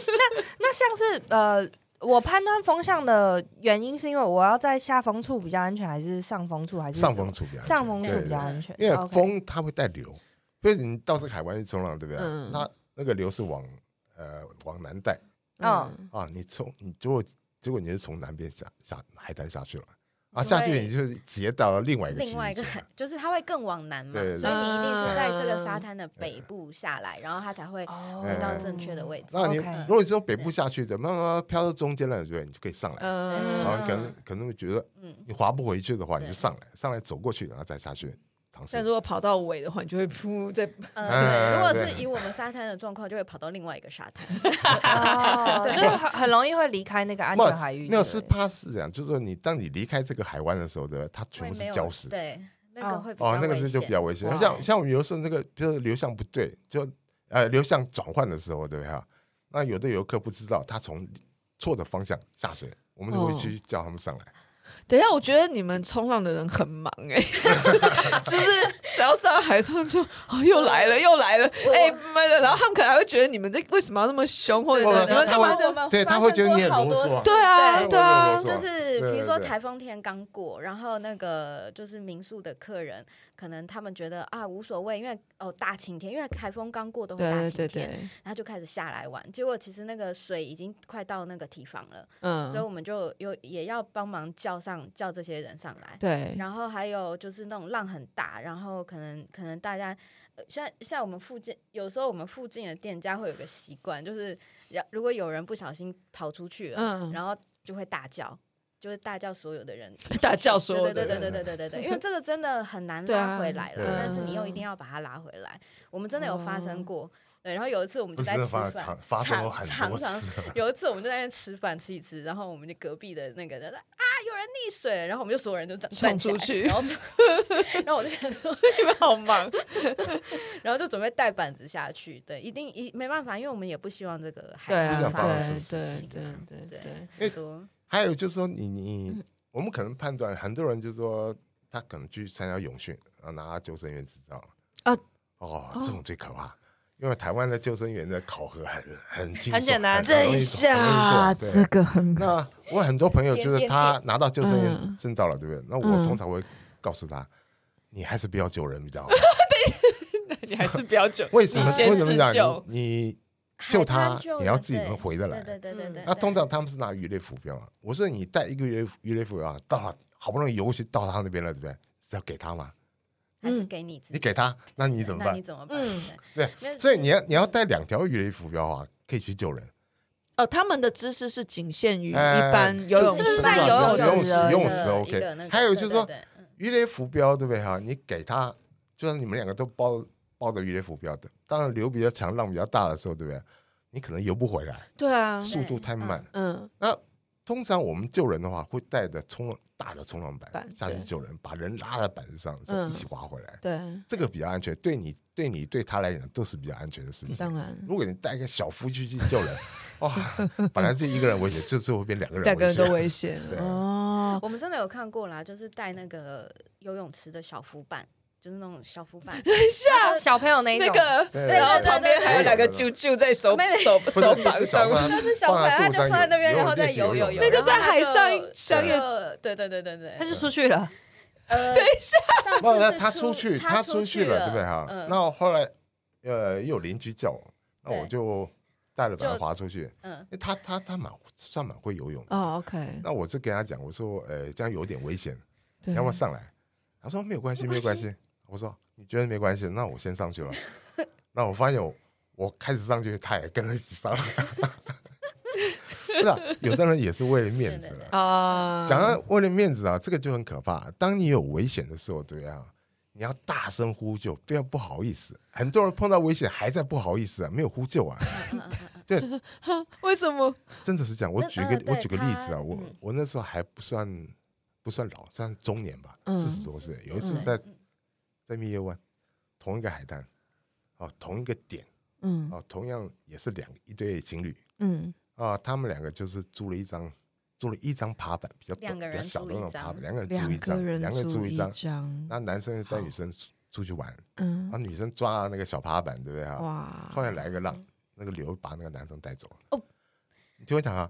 那那像是呃。我判断风向的原因是因为我要在下风处比较安全，还是上风处还是上风处比较上风处比较安全？因为风它会带流，所以你到这个海湾去冲浪，对不对？嗯，那那个流是往呃往南带，嗯啊，你冲你如果结果你是从南边下下海滩下去了。啊，下去你就直接到了另外一个另外一个海，就是它会更往南嘛，所以你一定是在这个沙滩的北部下来，然后它才会回到正确的位置。那你如果你是从北部下去的，慢慢飘到中间了，对，你就可以上来。然后可能可能会觉得，你滑不回去的话，你就上来，上来走过去，然后再下去。但如果跑到尾的话，你就会扑在。呃，对，如果是以我们沙滩的状况，就会跑到另外一个沙滩。对，就是很很容易会离开那个安全海域。那是怕是这样，就是说你当你离开这个海湾的时候，对吧？它全部是礁石。对，那个会哦，那个是就比较危险。像像我们有时候那个，比如说流向不对，就呃流向转换的时候，对不对哈？那有的游客不知道，他从错的方向下水，我们就会去叫他们上来。等一下，我觉得你们冲浪的人很忙哎，就是只要上海上就哦又来了又来了。哎，然后他们可能还会觉得你们这为什么要那么凶，或者你们干嘛干嘛？对，他会觉得你很啰嗦。对啊，对啊，说台风天刚过，然后那个就是民宿的客人。可能他们觉得啊无所谓，因为哦大晴天，因为台风刚过都会大晴天，然后就开始下来玩。结果其实那个水已经快到那个堤防了，嗯，所以我们就有也要帮忙叫上叫这些人上来。对，然后还有就是那种浪很大，然后可能可能大家像像我们附近，有时候我们附近的店家会有个习惯，就是如果有人不小心跑出去了，嗯，然后就会大叫。就是大叫所有的人，大叫所有的人，对对对对对对对对，因为这个真的很难拉回来了，但是你又一定要把它拉回来。我们真的有发生过，对，然后有一次我们就在吃饭，常常常有一次我们就在那边吃饭吃一吃，然后我们就隔壁的那个人说啊有人溺水，然后我们就所有人就站出去，然后 然后我就想说 你们好忙，然后就准备带板子下去，对，一定一没办法，因为我们也不希望这个海发生事情，对对对对，对。还有就是说你，你你我们可能判断，很多人就是说他可能去参加泳训，然后拿救生员执照啊，哦，这种最可怕，因为台湾的救生员的考核很很轻，很简单，这一下这个很。那我很多朋友就是他拿到救生员证照了，对不对？那我通常会告诉他，你还是不要救人比较好。对，你还是不要救。为什么？为什么讲你？救他，你要自己能回得来。对对对对。那通常他们是拿鱼类浮标啊。我说你带一个鱼类鱼类浮标啊，到了好不容易游去到他那边了，对不对？是要给他吗？还是给你？你给他，那你怎么办？你怎么办？对，所以你要你要带两条鱼类浮标啊，可以去救人。哦，他们的知识是仅限于一般游泳，是不是在游泳池游泳池 OK？还有就是说鱼雷浮标，对不对哈？你给他，就是你们两个都包。包着鱼雷浮标的，当然流比较强、浪比较大的时候，对不对？你可能游不回来。对啊，速度太慢。嗯，那通常我们救人的话，会带着冲大的冲浪板下去救人，把人拉在板子上，一起划回来。对，这个比较安全，对你、对你、对他来讲都是比较安全的事情。当然，如果你带一个小夫去去救人，哇，本来是一个人危险，这次会变两个人，两个人都危险。哦，我们真的有看过啦，就是带那个游泳池的小浮板。就是那种小浮板，像小朋友那种，然后旁边还有两个啾啾在手手手膀上，就是小朋友他就放在那边，然后在游游游。那个在海上，小野，对对对对对，他就出去了。呃，等一下，不，他他出去，他出去了，对不对哈？那后来，呃，又有邻居叫我，那我就带了把他划出去。嗯，他他他蛮算蛮会游泳的。哦，OK。那我就跟他讲，我说，呃，这样有点危险，要不要上来？他说没有关系，没有关系。我说你觉得没关系，那我先上去了。那我发现我我开始上去，他也跟着一起上。是啊，有的人也是为了面子啊。讲到为了面子啊，这个就很可怕。当你有危险的时候，对啊，你要大声呼救，对啊不好意思。很多人碰到危险还在不好意思啊，没有呼救啊。对，为什么？真的是这样。我举个我举个例子啊，我我那时候还不算不算老，算中年吧，四十多岁。有一次在在蜜月湾，同一个海滩，哦，同一个点。嗯，哦，同样也是两一对情侣，嗯，啊，他们两个就是租了一张，租了一张爬板，比较短、比较小的那种爬板，两个人租一张，两个人租一张，那男生带女生出去玩，嗯，然后女生抓那个小爬板，对不对啊？哇，突然来一个浪，那个流把那个男生带走了。哦，你听我讲啊，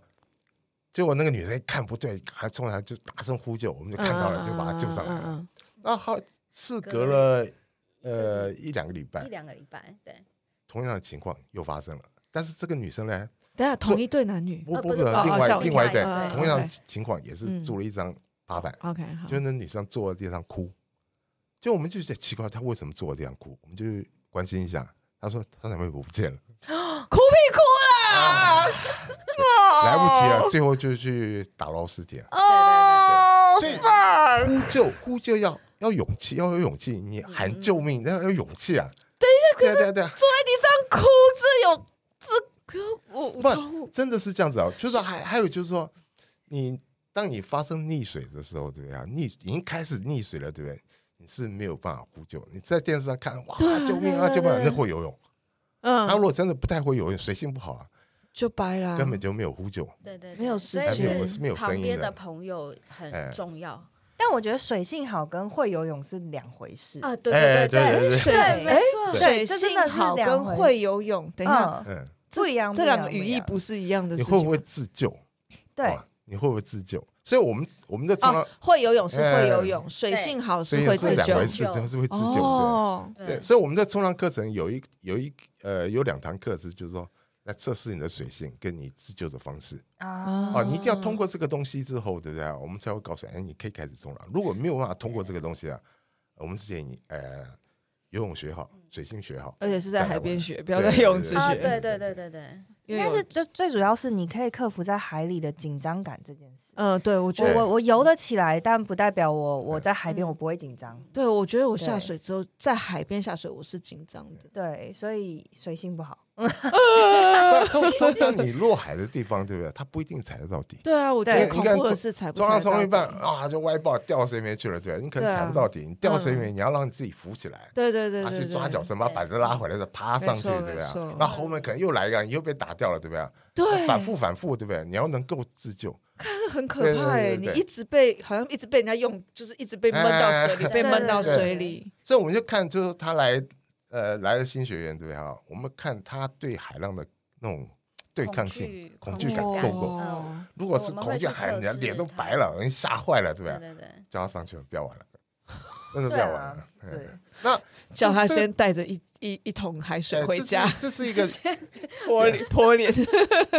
结果那个女生一看不对，还冲上来就大声呼救，我们就看到了，就把他救上来了。那好，事隔了呃一两个礼拜，一两个礼拜，对。同样的情况又发生了，但是这个女生呢？等下同一对男女，不不不，另外另外一对，同样情况也是租了一张八板。OK，就那女生坐在地上哭，就我们就在奇怪她为什么坐在地上哭，我们就关心一下。她说她男朋友不见了，哭屁哭了，来不及了，最后就去打捞尸体了。哦，对对对，呼救呼救要要勇气，要有勇气，你喊救命那要有勇气啊。对对对，坐在地上哭，这有这个我不真的是这样子啊？就是还还有就是说，你当你发生溺水的时候，对不对啊？溺已经开始溺水了，对不对？你是没有办法呼救。你在电视上看，哇，救命啊，救命！那会游泳，嗯，他如果真的不太会游泳，水性不好啊，就掰了，根本就没有呼救。对对，没有时间，没有声音的朋友很重要。但我觉得水性好跟会游泳是两回事啊！对对对对，水哎，水性好跟会游泳，等一下，不一样，这两个语义不是一样的。你会不会自救？对，你会不会自救？所以我们我们在冲浪会游泳是会游泳，水性好是会自救，是会自救。对对，所以我们在冲浪课程有一有一呃有两堂课是就是说。来测试你的水性跟你自救的方式啊！哦，你一定要通过这个东西之后，对不对？我们才会告诉你，哎，你可以开始冲浪。如果没有办法通过这个东西啊，我们是建议你，呃，游泳学好，水性学好，而且是在海边学，不要在泳池学。对对对对对，应该是最最主要是你可以克服在海里的紧张感这件事。嗯，对，我觉得我我游得起来，但不代表我我在海边我不会紧张。对，我觉得我下水之后在海边下水我是紧张的。对，所以水性不好。通 通常你落海的地方，对不对？他不一定踩得到底。对啊，我觉得恐怖的是踩不。冲一半啊，就歪爆掉水里面去了，对，你可能踩不到底。你掉水里面，你要让你自己浮起来。对对对，他去抓脚绳，把板子拉回来，再爬上去，对不对？那后面可能又来一个，你又被打掉了，对不对？对，反复反复，对不对？你要能够自救。看很可怕哎，你一直被好像一直被人家用，就是一直被闷到水里，被闷到水里。所以我们就看，就是他来。呃，来了新学员对哈，我们看他对海浪的那种对抗性、恐惧感够不够？如果是恐惧海，人家脸都白了，人吓坏了，对不对？叫他上去了，不要玩了，真的不要玩了。对，那 叫他先带着一一一桶海水回家。这是一个 泼脸泼脸，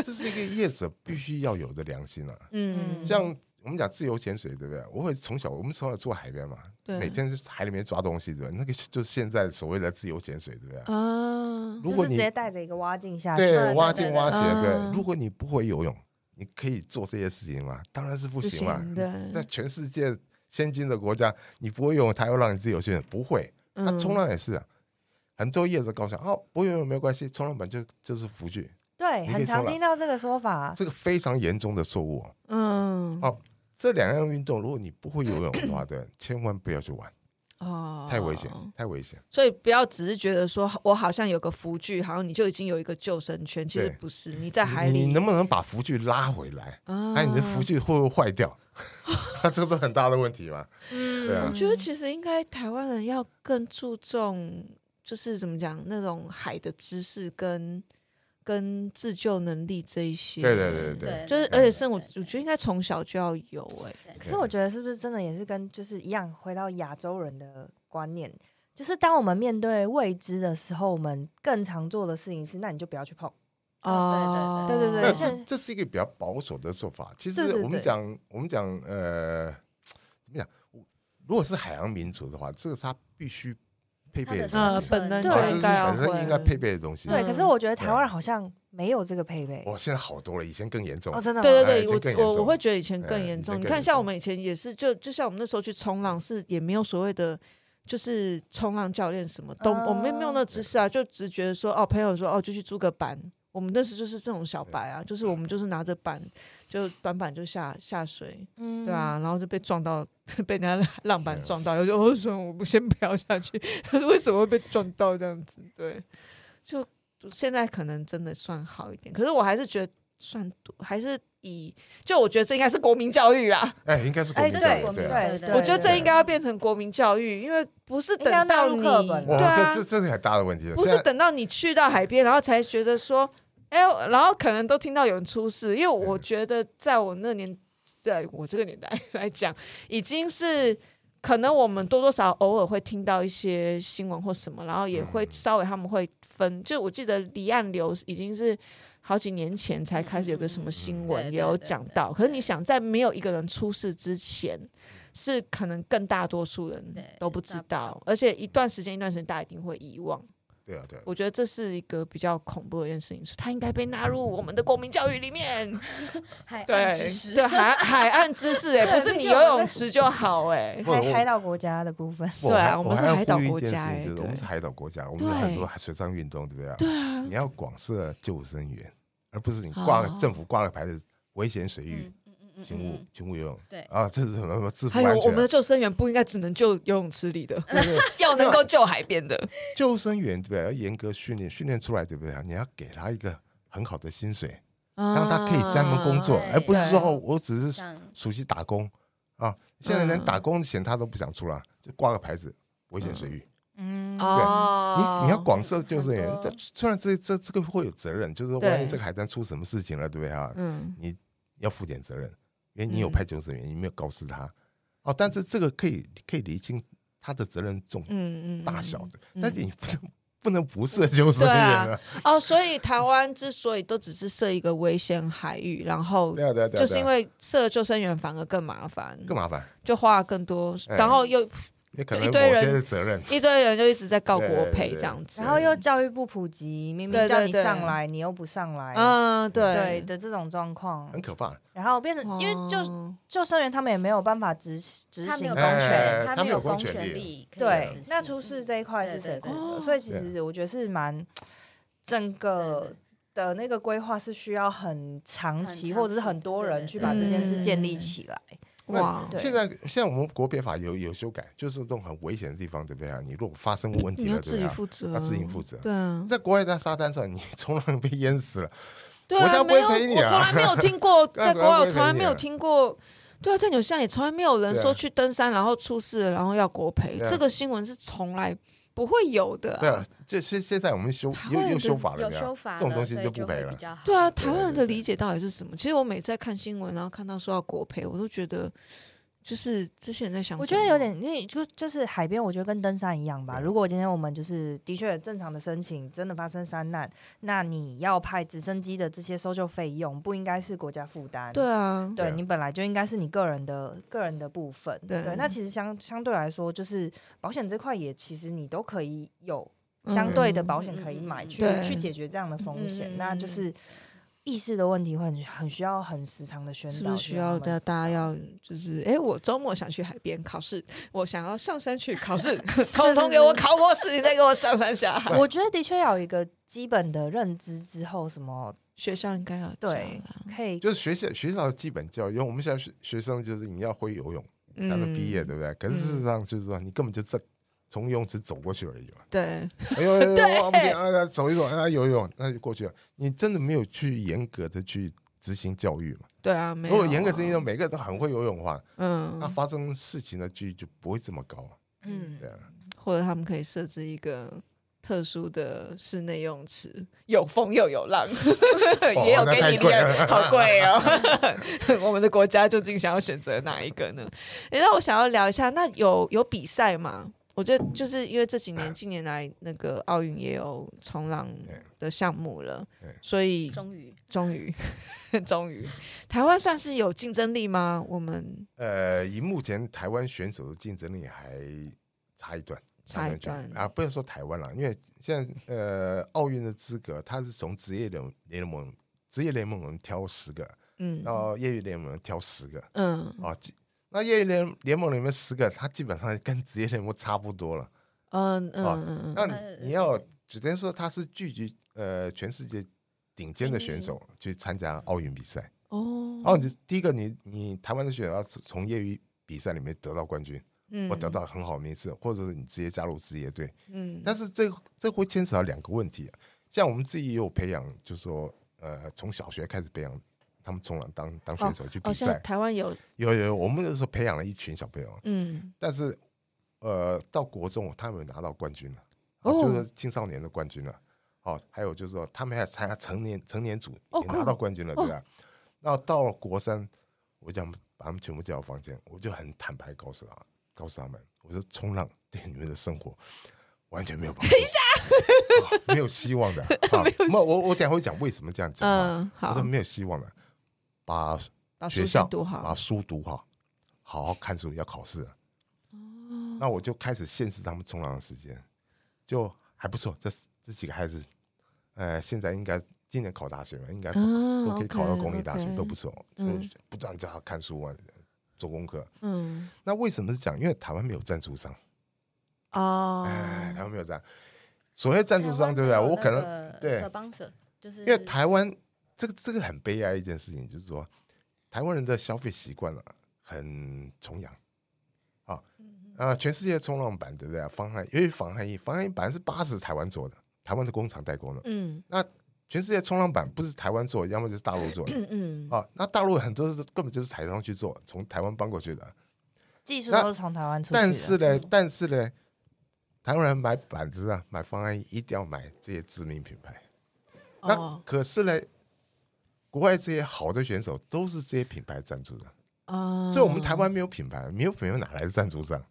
这是一个业者必须要有的良心啊。嗯，像。我们讲自由潜水，对不对？我会从小，我们从小住海边嘛，每天海里面抓东西，对吧？那个就是现在所谓的自由潜水，对不对？啊，如果你直接带着一个蛙镜下去，对，蛙镜蛙鞋，对。如果你不会游泳，你可以做这些事情吗？当然是不行嘛。在全世界先进的国家，你不会游泳，他要让你自由潜水，不会。那冲浪也是啊，很多业者告诉哦，不会游泳没有关系，冲浪板就就是浮具。对，很常听到这个说法，这个非常严重的错误。嗯，哦。这两样运动，如果你不会游泳的话，对，千万不要去玩哦，太危险，太危险。所以不要只是觉得说我好像有个浮具，好像你就已经有一个救生圈，其实不是。你在海里，你能不能把浮具拉回来？哎，你的浮具会不会坏掉？这个是很大的问题嘛。嗯，对啊。我觉得其实应该台湾人要更注重，就是怎么讲那种海的知识跟。跟自救能力这一些，对对对对，就是而且是我我觉得应该从小就要有哎。可是我觉得是不是真的也是跟就是一样，回到亚洲人的观念，就是当我们面对未知的时候，我们更常做的事情是，那你就不要去碰。哦，对对对对，这这是一个比较保守的做法。其实我们讲我们讲呃，怎么讲？如果是海洋民族的话，这个他必须配备的呃本能对，本身应该配备的东西。对，可是我觉得台湾人好像没有这个配备。哇，现在好多了，以前更严重。哦，真的。对对对，我我我会觉得以前更严重。你看，像我们以前也是，就就像我们那时候去冲浪，是也没有所谓的，就是冲浪教练什么都，我们没有那知识啊，就只觉得说，哦，朋友说，哦，就去租个板。我们那时就是这种小白啊，就是我们就是拿着板，就短板就下下水，嗯，对啊，然后就被撞到，被人家浪板撞到，我就 我说我不先不要下去，他 说为什么会被撞到这样子？对，就现在可能真的算好一点，可是我还是觉得算还是以，就我觉得这应该是国民教育啦，哎，应该是国民教育，对对对，我觉得这应该要变成国民教育，因为不是等到你，对啊，这这是很大的问题，不是等到你去到海边，然后才觉得说。哎，然后可能都听到有人出事，因为我觉得在我那年，在我这个年代来讲，已经是可能我们多多少少偶尔会听到一些新闻或什么，然后也会稍微他们会分。就我记得离岸流已经是好几年前才开始有个什么新闻也有讲到。可是你想，在没有一个人出事之前，是可能更大多数人都不知道，而且一段时间一段时间大家一定会遗忘。对啊，对啊，我觉得这是一个比较恐怖的一件事情，它应该被纳入我们的国民教育里面。海岸知识，对海海岸知识，哎，不是你游泳池就好，哎，海海岛国家的部分，对啊，我们是海岛国家，哎，我们是海岛国家，我们有很多水上运动，对不对啊？对啊，你要广设救生员，而不是你挂政府挂了牌子危险水域。请勿，请勿游泳。对啊，这是什么什么自还有我们的救生员不应该只能救游泳池里的，要能够救海边的救生员，对不对？要严格训练，训练出来，对不对？你要给他一个很好的薪水，让他可以专门工作，而不是说我只是暑期打工啊。现在连打工钱他都不想出了，就挂个牌子，危险水域。嗯，对，你你要广设救生员，这虽然这这这个会有责任，就是万一这个海滩出什么事情了，对不对啊？嗯，你要负点责任。因为你有派救生员，你没有告诉他，哦，但是这个可以可以厘清他的责任重嗯嗯大小的，但是你不能不能不设救生员啊。哦，所以台湾之所以都只是设一个危险海域，然后就是因为设救生员反而更麻烦，更麻烦，就花更多，然后又。一堆人责任，一堆人就一直在告国赔这样子，然后又教育不普及，明明叫你上来，你又不上来，嗯，对对的这种状况很可怕。然后变成，因为救救生员他们也没有办法执执行公权，他没有公权力。对，那出事这一块是谁负责？所以其实我觉得是蛮整个的那个规划是需要很长期，或者是很多人去把这件事建立起来。哇！现在现在我们国别法有有修改，就是这种很危险的地方，对不对啊？你如果发生问题了，对不对？要自己负责，要自己负责。对啊，在国外在沙滩上，你 冲浪被淹死了，对啊，没有，我从来没有听过，在国外我从来没有听过。对啊，在纽西兰也从来没有人说去登山然后出事了，然后要国赔，这个新闻是从来不会有的。对啊，这现现在我们修又又修法了，有修法，这种东西就不赔了。对啊，台湾人的理解到底是什么？其实我每次在看新闻，然后看到说要国赔，我都觉得。就是之前在想，我觉得有点，那就就是海边，我觉得跟登山一样吧。如果今天我们就是的确正常的申请，真的发生山难，那你要派直升机的这些搜救费用，不应该是国家负担。对啊，对你本来就应该是你个人的个人的部分。对，那其实相相对来说，就是保险这块也其实你都可以有相对的保险可以买去去解决这样的风险，那就是。意识的问题会很很需要很时常的宣导，是不是需要的？大家要就是，哎、欸，我周末想去海边考试，我想要上山去考试，统统给我考过试，你再给我上山下海。我觉得的确要有一个基本的认知之后，什么 学校应该要对，可以就是学校学校的基本教育，因为我们现在学学生就是你要会游泳才能毕业，对不对？可是事实上就是说，你根本就在。从游泳池走过去而已嘛。对，哎呦，对啊，走一走，啊，游泳，那就过去了。你真的没有去严格的去执行教育嘛？对啊，没有。如果严格执行，每个人都很会游泳的话，嗯，那发生事情的几率就不会这么高。嗯，对啊。或者他们可以设置一个特殊的室内游泳池，有风又有浪，也有给你练，好贵哦。我们的国家究竟想要选择哪一个呢？哎，那我想要聊一下，那有有比赛吗？我觉得就是因为这几年近年来那个奥运也有冲浪的项目了，所以终于终于 终于台湾算是有竞争力吗？我们呃，以目前台湾选手的竞争力还差一段，差一段啊，不要说台湾了，因为现在呃奥运的资格，它是从职业联联盟职业联盟挑十个，嗯，然后业余联盟挑十个，嗯，啊，那业余联联盟里面十个，他基本上跟职业联盟差不多了，嗯嗯嗯嗯，那你你要只能说他是聚集呃全世界顶尖的选手去参加奥运比赛，哦，哦，你第一个你你台湾的选手要从业余比赛里面得到冠军。我得到很好的名次，或者是你直接加入职业队。嗯，但是这这会牵扯到两个问题啊。像我们自己也有培养，就是说，呃，从小学开始培养他们冲浪当当选手去比赛。台湾有有有，我们那时候培养了一群小朋友。嗯，但是呃，到国中他们拿到冠军了，就是青少年的冠军了。哦，还有就是说，他们还参加成年成年组也拿到冠军了，对吧？那到了国三，我讲把他们全部叫到房间，我就很坦白告诉他。告诉他们，我说冲浪对你们的生活 完全没有帮助，等一下、哦，没有希望的。好，我我我等下会讲为什么这样讲。嗯，好，我说没有希望的，把学校把书读好，把书读好，好好看书，要考试了。哦，那我就开始限制他们冲浪的时间，就还不错。这这几个孩子，呃，现在应该今年考大学了，应该都，可以考到公立大学，嗯、都不错。嗯，不断叫他看书啊。做功课，嗯，那为什么是讲？因为台湾没有赞助商，哦，哎，台湾没有赞，所谓赞助商对不对？我可能对，就是因为台湾这个这个很悲哀一件事情，就是说台湾人的消费习惯了很崇洋，啊啊，全世界冲浪板对不对？防寒，因为防寒衣，防寒衣本来是八十台湾做的，台湾的工厂代工的，嗯，那。全世界冲浪板不是台湾做，要么就是大陆做的。嗯嗯。啊，那大陆很多是根本就是台商去做，从台湾搬过去的。技术都是从台湾出去的。但是呢，嗯、但是呢，台湾人买板子啊，买方案一定要买这些知名品牌。哦、那可是呢，国外这些好的选手都是这些品牌赞助的。哦。所以我们台湾没有品牌，没有品牌哪来的赞助商？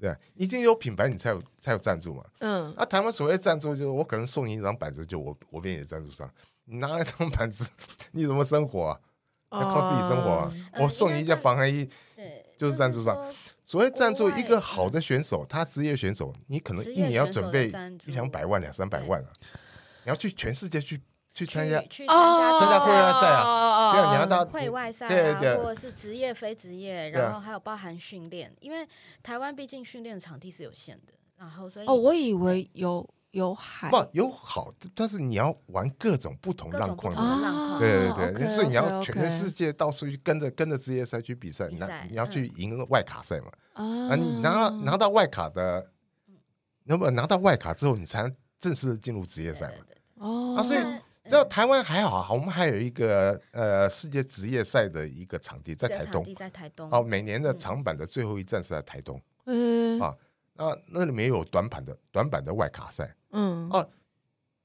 对，一定有品牌，你才有才有赞助嘛。嗯，那台湾所谓赞助，就是我可能送你一张板子，就我我变你的赞助商。你拿了一张板子，你怎么生活啊？要靠自己生活啊。我送你一件防寒衣，对，就是赞助商。所谓赞助，一个好的选手，他职业选手，你可能一年要准备一两百万、两三百万啊。你要去全世界去。去参加去参加参加会外赛啊，对啊，你要到会外赛啊，或者是职业非职业，然后还有包含训练，因为台湾毕竟训练的场地是有限的，然后所以哦，我以为有有海。不有好，但是你要玩各种不同浪况。的，对对对，所以你要全世界到处去跟着跟着职业赛去比赛，你你要去赢外卡赛嘛。啊，你拿拿到外卡的，那么拿到外卡之后，你才能正式进入职业赛嘛。哦。啊，所以。那台湾还好啊，我们还有一个呃世界职业赛的一个场地在台东，在台东。哦，每年的长板的最后一站是在台东。嗯。啊，那那里面有短板的短板的外卡赛。嗯。哦，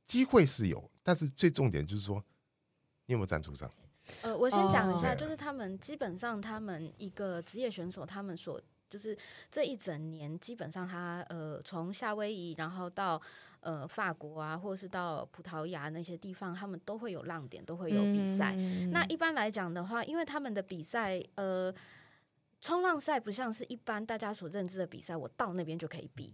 机会是有，但是最重点就是说，你有没有赞助商？呃，我先讲一下，就是他们基本上他们一个职业选手，他们所就是这一整年基本上他呃从夏威夷然后到。呃，法国啊，或者是到葡萄牙那些地方，他们都会有浪点，都会有比赛。嗯、那一般来讲的话，因为他们的比赛，呃，冲浪赛不像是一般大家所认知的比赛，我到那边就可以比。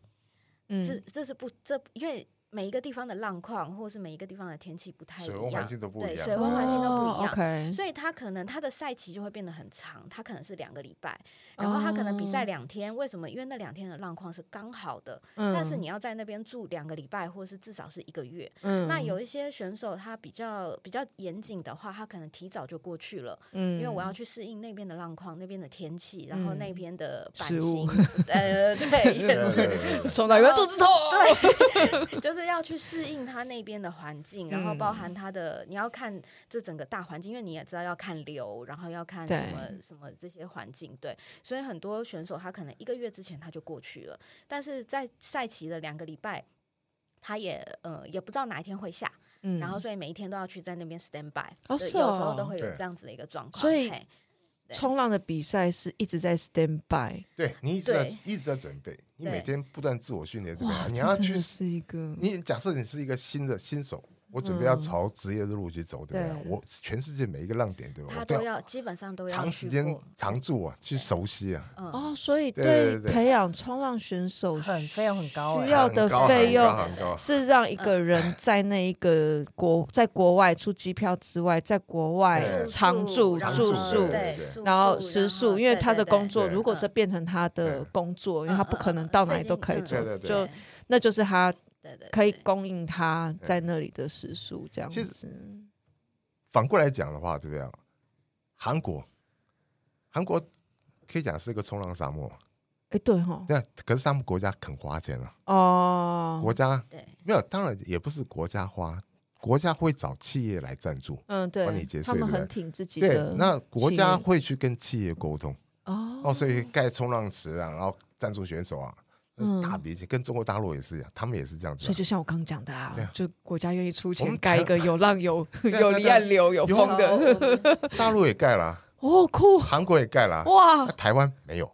嗯，是这是不这因为。每一个地方的浪况，或者是每一个地方的天气不太一样，水温环境都。不一样，对，水温环境都不一样，所以它可能它的赛期就会变得很长，它可能是两个礼拜，然后它可能比赛两天，为什么？因为那两天的浪况是刚好的，但是你要在那边住两个礼拜，或者是至少是一个月。那有一些选手他比较比较严谨的话，他可能提早就过去了，因为我要去适应那边的浪况、那边的天气，然后那边的版型，呃，对，也是，冲到一半肚子痛，对，就是。是要去适应他那边的环境，然后包含他的，你要看这整个大环境，因为你也知道要看流，然后要看什么什么这些环境，对，所以很多选手他可能一个月之前他就过去了，但是在赛期的两个礼拜，他也呃也不知道哪一天会下，嗯，然后所以每一天都要去在那边 stand by，有时候都会有这样子的一个状况，所以。冲浪的比赛是一直在 stand by，对，你一直在一直在准备，你每天不断自我训练，这个你要去是一个，你假设你是一个新的新手，我准备要朝职业的路去走，对不对？我全世界每一个浪点，对吧？他都要基本上都要长时间常驻啊，去熟悉啊。哦，所以对培养冲浪选手很费用很高，需要的费用是让一个人在那一个国在国外出机票之外，在国外常住住宿，然后食宿，因为他的工作如果这变成他的工作，因为他不可能到哪里都可以做，就那就是他。对对，可以供应他在那里的食宿，这样子。反过来讲的话，对不对？韩国，韩国可以讲是一个冲浪沙漠。哎，对哈。对，可是他们国家肯花钱了。哦。国家对，没有，当然也不是国家花，国家会找企业来赞助。嗯，对。帮你节税，他们很挺自己的。对，那国家会去跟企业沟通。哦。哦，所以盖冲浪池啊，然后赞助选手啊。大比起跟中国大陆也是一样，他们也是这样子。所以就像我刚讲的啊，就国家愿意出钱盖一个有浪有 有离岸流有风的，大陆也盖了，哦酷，韩国也盖了，哇，台湾没有。